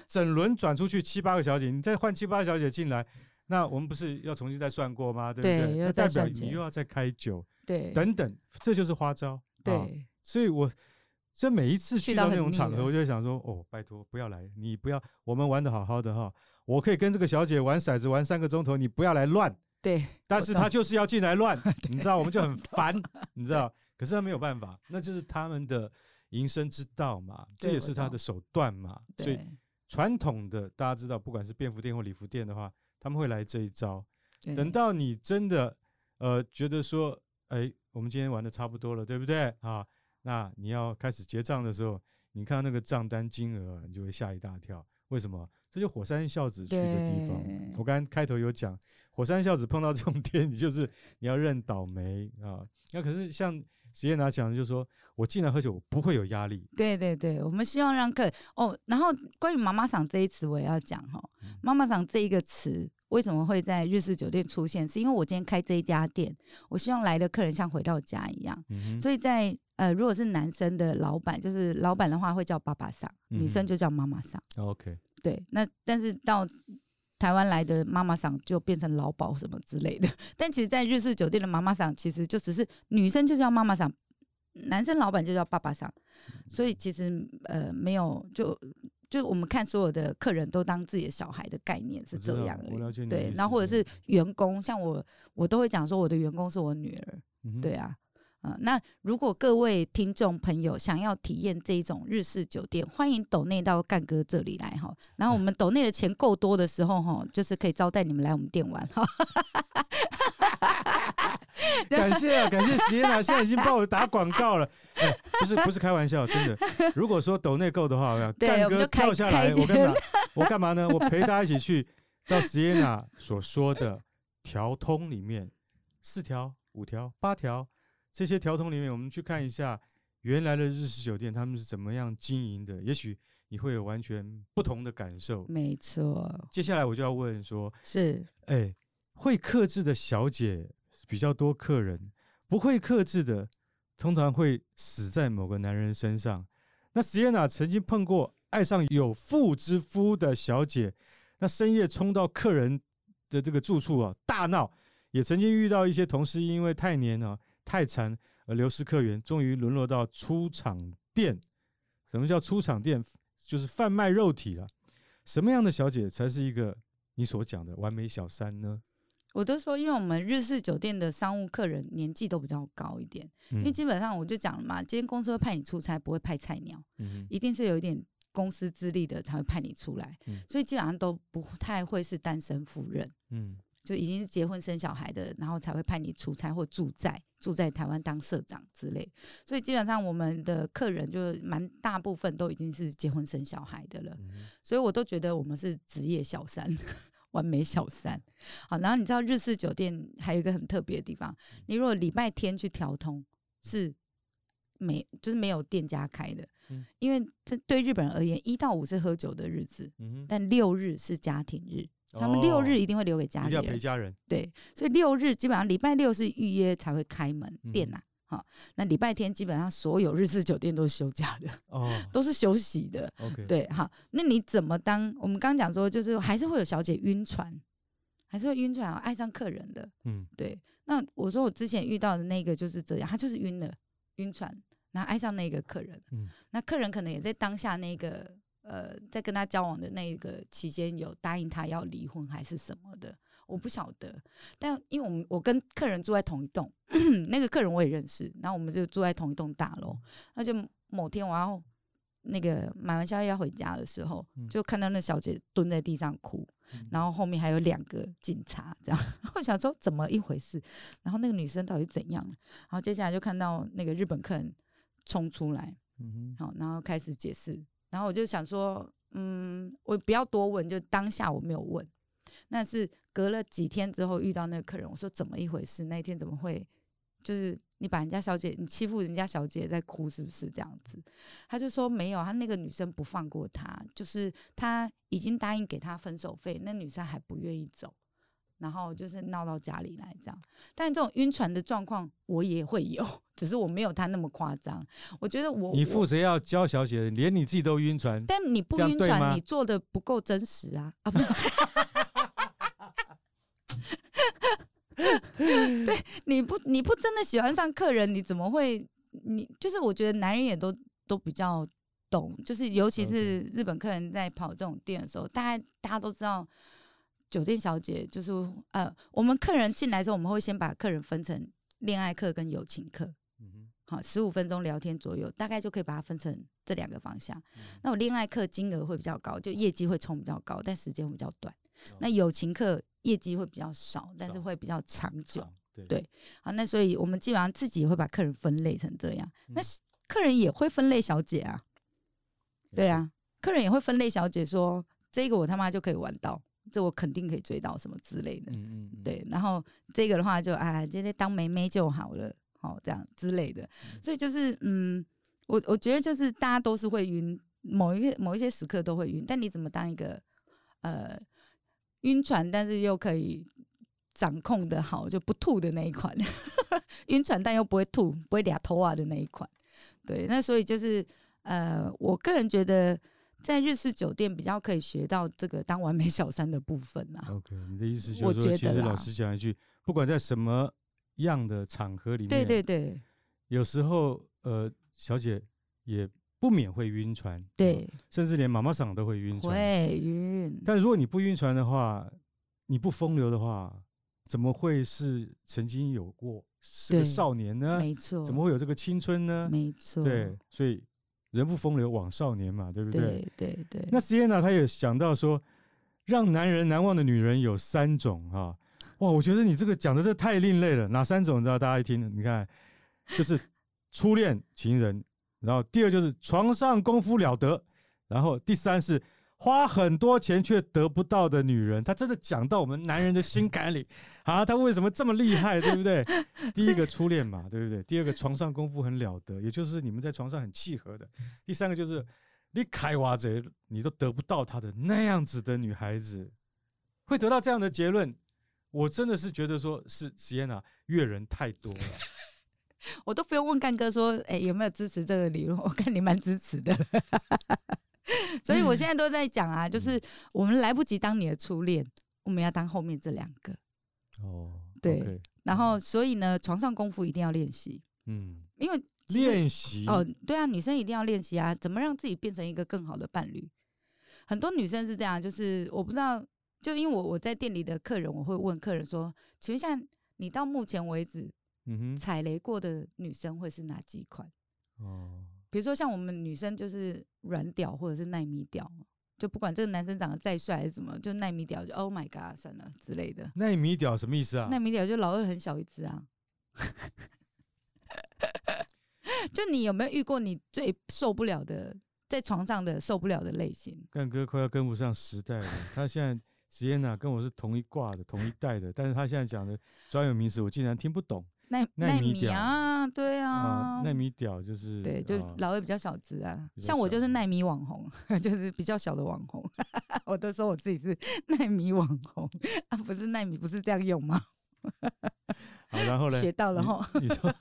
整轮转出去七八个小姐，你再换七八个小姐进来，那我们不是要重新再算过吗？对不对？对，那代表你又要再开酒，对，等等，这就是花招，对，啊、所以我。所以每一次去到那种场合，我就会想说：哦，拜托不要来，你不要，我们玩的好好的哈，我可以跟这个小姐玩骰子玩三个钟头，你不要来乱。对，但是他就是要进来乱，你知道，我们就很 烦，你知道。可是他没有办法，那就是他们的营生之道嘛，这也是他的手段嘛。所以传统的大家知道，不管是便服店或礼服店的话，他们会来这一招。等到你真的呃觉得说，哎，我们今天玩的差不多了，对不对啊？那你要开始结账的时候，你看到那个账单金额，你就会吓一大跳。为什么？这就火山孝子去的地方。我刚刚开头有讲，火山孝子碰到这种天，你就是你要认倒霉啊。那可是像实验拿讲的，就是说我进来喝酒，我不会有压力。对对对，我们希望让客哦。然后关于妈妈桑这一词，我也要讲哈。妈妈桑这一个词。为什么会在日式酒店出现？是因为我今天开这一家店，我希望来的客人像回到家一样。嗯、所以在呃，如果是男生的老板，就是老板的话会叫爸爸桑，嗯、女生就叫妈妈桑。OK，对。那但是到台湾来的妈妈桑就变成老鴇什么之类的。但其实，在日式酒店的妈妈桑其实就只是女生就叫妈妈桑，男生老板就叫爸爸桑，所以其实呃没有就就我们看所有的客人都当自己的小孩的概念是这样的，对，然后或者是员工，像我我都会讲说我的员工是我女儿，嗯、对啊。呃、那如果各位听众朋友想要体验这一种日式酒店，欢迎抖内到干哥这里来哈。然后我们抖内的钱够多的时候哈，就是可以招待你们来我们店玩哈。感谢啊，感谢席耶娜，现在已经帮我打广告了。欸、不是不是开玩笑，真的。如果说抖内够的话，我要干哥跳下来，我跟你讲，我干嘛呢？我陪大家一起去到席耶娜所说的条通里面，四条、五条、八条。这些条通里面，我们去看一下原来的日式酒店他们是怎么样经营的，也许你会有完全不同的感受。没错。接下来我就要问说，是，哎，会克制的小姐比较多，客人不会克制的，通常会死在某个男人身上。那席耶娜曾经碰过爱上有妇之夫的小姐，那深夜冲到客人的这个住处啊大闹，也曾经遇到一些同事因为太黏啊。太残而流失客源，终于沦落到出厂店。什么叫出厂店？就是贩卖肉体了。什么样的小姐才是一个你所讲的完美小三呢？我都说，因为我们日式酒店的商务客人年纪都比较高一点，嗯、因为基本上我就讲了嘛，今天公司会派你出差，不会派菜鸟，嗯、一定是有一点公司资历的才会派你出来，嗯、所以基本上都不太会是单身夫人。嗯。就已经是结婚生小孩的，然后才会派你出差或住在住在台湾当社长之类。所以基本上我们的客人就蛮大部分都已经是结婚生小孩的了。嗯、所以我都觉得我们是职业小三，完美小三。好，然后你知道日式酒店还有一个很特别的地方，你如果礼拜天去调通是没就是没有店家开的，嗯、因为这对日本人而言，一到五是喝酒的日子，嗯、但六日是家庭日。他们六日一定会留给家里人，要陪家人。对，所以六日基本上礼拜六是预约才会开门店呐。好，那礼拜天基本上所有日式酒店都是休假的，哦，都是休息的。OK，对，好，那你怎么当？我们刚刚讲说，就是还是会有小姐晕船，还是会晕船，爱上客人的。嗯，对。那我说我之前遇到的那个就是这样，他就是晕了，晕船，然后爱上那个客人。嗯，那客人可能也在当下那个。呃，在跟他交往的那一个期间，有答应他要离婚还是什么的，我不晓得。但因为我们我跟客人住在同一栋，那个客人我也认识，然后我们就住在同一栋大楼。那就某天我要那个买完宵夜要回家的时候，就看到那小姐蹲在地上哭，然后后面还有两个警察，这样。我想说怎么一回事？然后那个女生到底怎样？然后接下来就看到那个日本客人冲出来，好，然后开始解释。然后我就想说，嗯，我不要多问，就当下我没有问。那是隔了几天之后遇到那个客人，我说怎么一回事？那一天怎么会？就是你把人家小姐，你欺负人家小姐在哭，是不是这样子？他就说没有，他那个女生不放过他，就是他已经答应给他分手费，那女生还不愿意走。然后就是闹到家里来这样，但这种晕船的状况我也会有，只是我没有他那么夸张。我觉得我你负责要教小姐，连你自己都晕船，但你不晕船，你做的不够真实啊！啊，不是，对，你不你不真的喜欢上客人，你怎么会？你就是我觉得男人也都都比较懂，就是尤其是日本客人在跑这种店的时候，大家大家都知道。酒店小姐就是呃，我们客人进来之后，我们会先把客人分成恋爱客跟友情客，嗯、哼好，十五分钟聊天左右，大概就可以把它分成这两个方向。嗯、那我恋爱客金额会比较高，就业绩会冲比较高，但时间会比较短。哦、那友情客业绩会比较少，但是会比较长久。长对，对，好，那所以我们基本上自己也会把客人分类成这样。嗯、那客人也会分类小姐啊，对啊，客人也会分类小姐说，说这个我他妈就可以玩到。这我肯定可以追到什么之类的，嗯嗯对。然后这个的话就啊，今天当妹妹就好了，好这样之类的。所以就是嗯，我我觉得就是大家都是会晕，某一个某一些时刻都会晕。但你怎么当一个呃晕船，但是又可以掌控的好，就不吐的那一款，晕船但又不会吐，不会俩头啊的那一款。对，那所以就是呃，我个人觉得。在日式酒店比较可以学到这个当完美小三的部分啊。OK，你的意思就是说，其实老实讲一句，不管在什么样的场合里面，对对对，有时候呃，小姐也不免会晕船，对，甚至连妈妈桑都会晕船，会晕。但如果你不晕船的话，你不风流的话，怎么会是曾经有过是个少年呢？没错，怎么会有这个青春呢？没错，对，所以人不风流枉少年嘛，对不对？对对对。那 Sienna 他也想到说，让男人难忘的女人有三种啊，哇，我觉得你这个讲的这太另类了。哪三种？你知道？大家一听，你看，就是初恋情人，然后第二就是床上功夫了得，然后第三是。花很多钱却得不到的女人，她真的讲到我们男人的心坎里 啊！她为什么这么厉害，对不对？第一个初恋嘛，对不对？第二个床上功夫很了得，也就是你们在床上很契合的。第三个就是你开挖贼，你都得不到她的那样子的女孩子，会得到这样的结论。我真的是觉得说是 Sienna 阅人太多了，我都不用问干哥说，哎，有没有支持这个理论？我看你蛮支持的。所以我现在都在讲啊，就是我们来不及当你的初恋，我们要当后面这两个。哦，对。Okay, 然后，所以呢，床上功夫一定要练习。嗯，因为练习哦，对啊，女生一定要练习啊，怎么让自己变成一个更好的伴侣？很多女生是这样，就是我不知道，就因为我我在店里的客人，我会问客人说：“请问一下，你到目前为止，嗯哼，踩雷过的女生会是哪几款？”哦。比如说像我们女生就是软屌或者是耐米屌，就不管这个男生长得再帅还是怎么，就耐米屌就 Oh my God 算了之类的。耐米屌什么意思啊？耐米屌就老二很小一只啊。就你有没有遇过你最受不了的在床上的受不了的类型？干哥快要跟不上时代了。他现在 Sienna 跟我是同一挂的同一代的，但是他现在讲的专有名词我竟然听不懂。奈奈米啊，对啊，奈米屌就是对，就老二比较小只啊，像我就是奈米网红，就是比较小的网红，我都说我自己是奈米网红 啊，不是奈米不是这样用吗？好，然后呢？学到了哈。你说，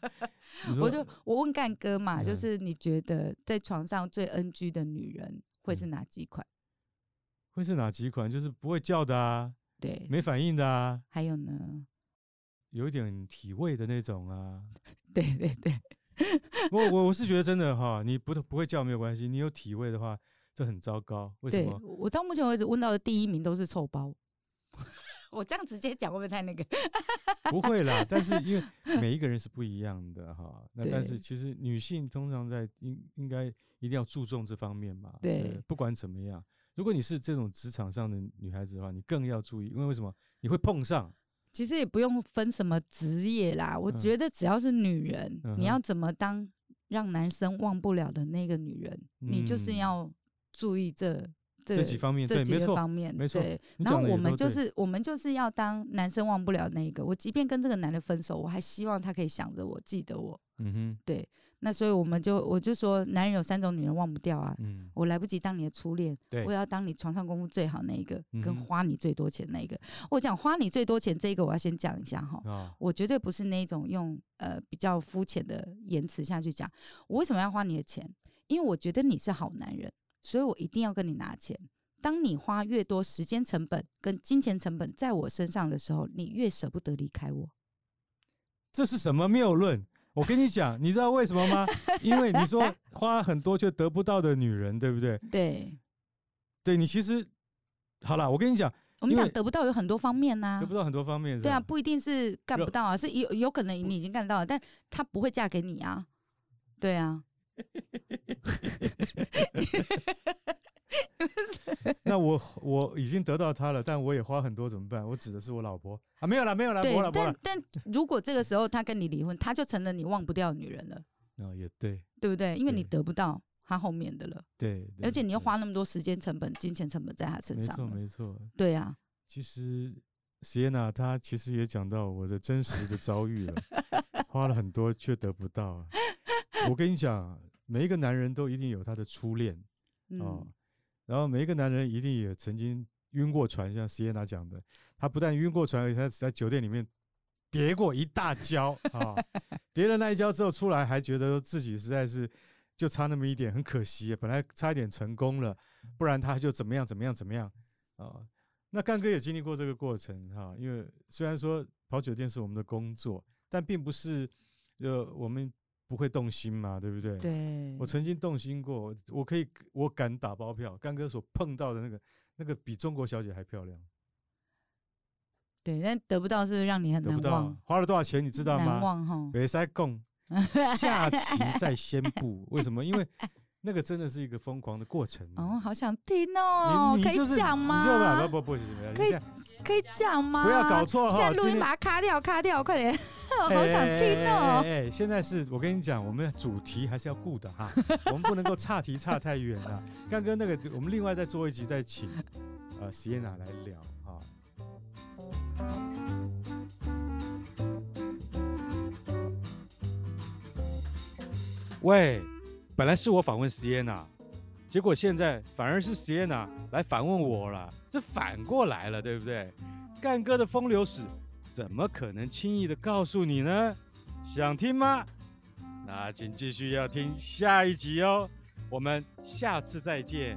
我就我问干哥嘛，就是你觉得在床上最 NG 的女人会是哪几款？会是哪几款？就是不会叫的啊，对，没反应的啊，还有呢？有一点体味的那种啊，对对对，我我我是觉得真的 哈，你不不会叫没有关系，你有体味的话，这很糟糕。为什么？我到目前为止问到的第一名都是臭包，我这样直接讲会不会太那个？不会啦，但是因为每一个人是不一样的哈，那但是其实女性通常在应应该一定要注重这方面嘛。对，对，不管怎么样，如果你是这种职场上的女孩子的话，你更要注意，因为为什么？你会碰上。其实也不用分什么职业啦，我觉得只要是女人，嗯、你要怎么当让男生忘不了的那个女人，嗯、你就是要注意这这，这几方面，这几个方面，没错。对，然后我们就是我们就是要当男生忘不了那个，我即便跟这个男的分手，我还希望他可以想着我，记得我。嗯哼，对。那所以我们就我就说，男人有三种女人忘不掉啊。嗯，我来不及当你的初恋，我也要当你床上功夫最好那一个，跟花你最多钱那一个。我讲花你最多钱这一个，我要先讲一下哈。我绝对不是那种用呃比较肤浅的言辞下去讲。我为什么要花你的钱？因为我觉得你是好男人，所以我一定要跟你拿钱。当你花越多时间成本跟金钱成本在我身上的时候，你越舍不得离开我。这是什么谬论？我跟你讲，你知道为什么吗？因为你说花很多却得不到的女人，对不对？对，对你其实好了，我跟你讲，我们讲得不到有很多方面呐、啊，得不到很多方面，对啊，不一定是干不到啊，是有有可能你已经干到了，但他不会嫁给你啊，对啊。那我我已经得到他了，但我也花很多，怎么办？我指的是我老婆啊，没有了，没有了，我老婆。但但如果这个时候他跟你离婚，他就成了你忘不掉的女人了。哦，也对，对不对？因为你得不到他后面的了。对，而且你要花那么多时间成本、金钱成本在他身上。没错，没错。对呀。其实，Sienna 她其实也讲到我的真实的遭遇了，花了很多却得不到。我跟你讲，每一个男人都一定有他的初恋哦。然后每一个男人一定也曾经晕过船，像 Sienna 讲的，他不但晕过船，而且他在酒店里面跌过一大跤啊！跌了那一跤之后出来，还觉得自己实在是就差那么一点，很可惜，本来差一点成功了，不然他就怎么样怎么样怎么样啊！那干哥也经历过这个过程哈，因为虽然说跑酒店是我们的工作，但并不是呃我们。不会动心嘛，对不对？对，我曾经动心过，我可以，我敢打包票，干哥所碰到的那个，那个比中国小姐还漂亮。对，但得不到是，是让你很难忘。得不到，花了多少钱你知道吗？难忘哈。别再讲，下期再宣布。为什么？因为那个真的是一个疯狂的过程。哦，好想听哦，可以讲吗？不不不，可以。可以讲吗？不要搞错哈！现在录音把它卡掉，卡掉，快点！好想听哦！哎，现在是我跟你讲，我们的主题还是要顾的哈，我们不能够岔题岔太远了。刚刚那个，我们另外再做一集，再请呃 Sienna 来聊哈。喂，本来是我访问 Sienna，结果现在反而是 Sienna 来反问我了。这反过来了，对不对？干哥的风流史怎么可能轻易的告诉你呢？想听吗？那请继续要听下一集哦。我们下次再见。